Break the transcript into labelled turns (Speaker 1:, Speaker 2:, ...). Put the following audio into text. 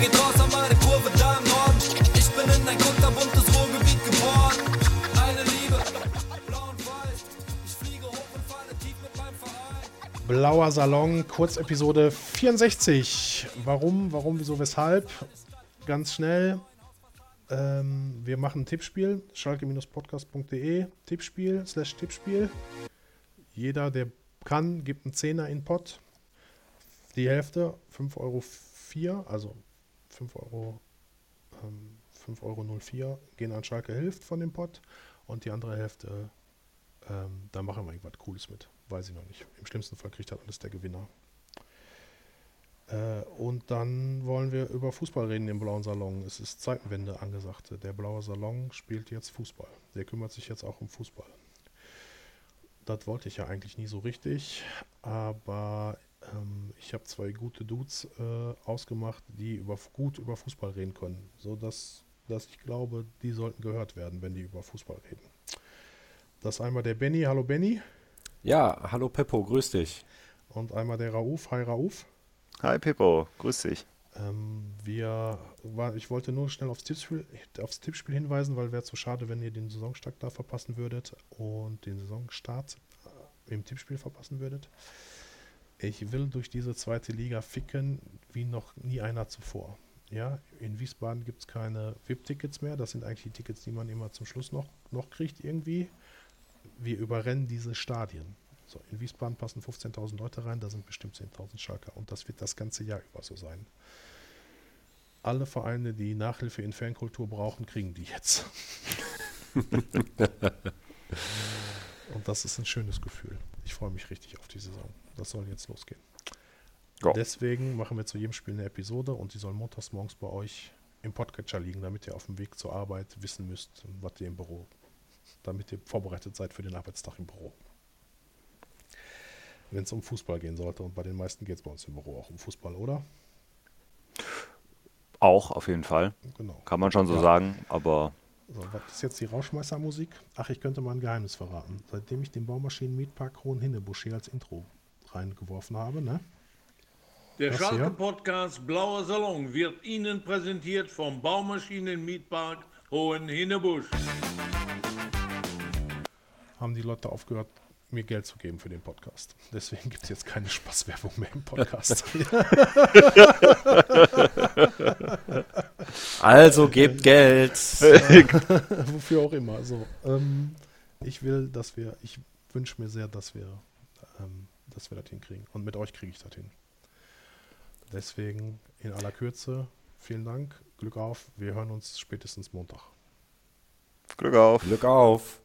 Speaker 1: geht raus an meine Kurve da im Norden. Ich bin in ein kunterbuntes Ruhrgebiet geboren. Eine Liebe, blau und weiß. Ich fliege hoch und falle tief mit meinem Verein.
Speaker 2: Blauer Salon, Kurzepisode 64. Warum, warum, wieso, weshalb? Ganz schnell. Ähm, wir machen ein Tippspiel. Schalke-podcast.de. Tippspiel slash Tippspiel. Jeder, der kann, gibt einen Zehner in Pott. Die Hälfte, 5,04 Euro, also 5 Euro, ähm, 5,04 Euro gehen an Schalke Hilft von dem Pott. Und die andere Hälfte, ähm, da machen wir irgendwas Cooles mit. Weiß ich noch nicht. Im schlimmsten Fall kriegt halt alles der Gewinner. Äh, und dann wollen wir über Fußball reden im Blauen Salon. Es ist Zeitenwende angesagt. Der Blaue Salon spielt jetzt Fußball. Der kümmert sich jetzt auch um Fußball. Das wollte ich ja eigentlich nie so richtig, aber ähm, ich habe zwei gute Dudes äh, ausgemacht, die über, gut über Fußball reden können. So dass, dass ich glaube, die sollten gehört werden, wenn die über Fußball reden. Das ist einmal der Benny. Hallo Benny.
Speaker 3: Ja, hallo Peppo, grüß dich.
Speaker 2: Und einmal der Rauf. Hi Rauf.
Speaker 4: Hi Pippo, grüß dich.
Speaker 2: Ähm, wir, war, ich wollte nur schnell aufs Tippspiel, aufs Tippspiel hinweisen, weil wäre zu schade, wenn ihr den Saisonstart da verpassen würdet und den Saisonstart äh, im Tippspiel verpassen würdet. Ich will durch diese zweite Liga ficken wie noch nie einer zuvor. Ja, in Wiesbaden gibt es keine VIP-Tickets mehr. Das sind eigentlich die Tickets, die man immer zum Schluss noch, noch kriegt irgendwie. Wir überrennen diese Stadien. So, in Wiesbaden passen 15.000 Leute rein, da sind bestimmt 10.000 Schalker und das wird das ganze Jahr über so sein. Alle Vereine, die Nachhilfe in Fankultur brauchen, kriegen die jetzt. und das ist ein schönes Gefühl. Ich freue mich richtig auf die Saison. Das soll jetzt losgehen.
Speaker 4: Ja.
Speaker 2: Deswegen machen wir zu jedem Spiel eine Episode und die soll montags morgens bei euch im Podcatcher liegen, damit ihr auf dem Weg zur Arbeit wissen müsst, was ihr im Büro, damit ihr vorbereitet seid für den Arbeitstag im Büro wenn es um Fußball gehen sollte. Und bei den meisten geht es bei uns im Büro auch um Fußball, oder?
Speaker 4: Auch, auf jeden Fall.
Speaker 2: Genau.
Speaker 4: Kann man schon so
Speaker 2: Ja.
Speaker 4: sagen, aber
Speaker 2: So, was ist jetzt die Rauschmeißermusik? Ach, ich könnte mal ein Geheimnis verraten. Seitdem ich den Baumaschinen-Mietpark Hohenhinnebusch hier als Intro reingeworfen habe, ne?
Speaker 5: Der? Schalke-Podcast Blauer Salon wird Ihnen präsentiert vom Baumaschinen-Mietpark Hohenhinnebusch.
Speaker 2: haben die Leute aufgehört, mir Geld zu geben für den Podcast. Deswegen gibt es jetzt keine Spaßwerbung mehr im Podcast.
Speaker 3: Also gebt Geld.
Speaker 2: Wofür auch immer. So, ähm, ich will, dass wir, ich wünsche mir sehr, dass wir, ähm, dass wir das hinkriegen. Und mit euch kriege ich das hin. Deswegen in aller Kürze, vielen Dank, Glück auf. Wir hören uns spätestens Montag.
Speaker 4: Glück auf.
Speaker 3: Glück auf.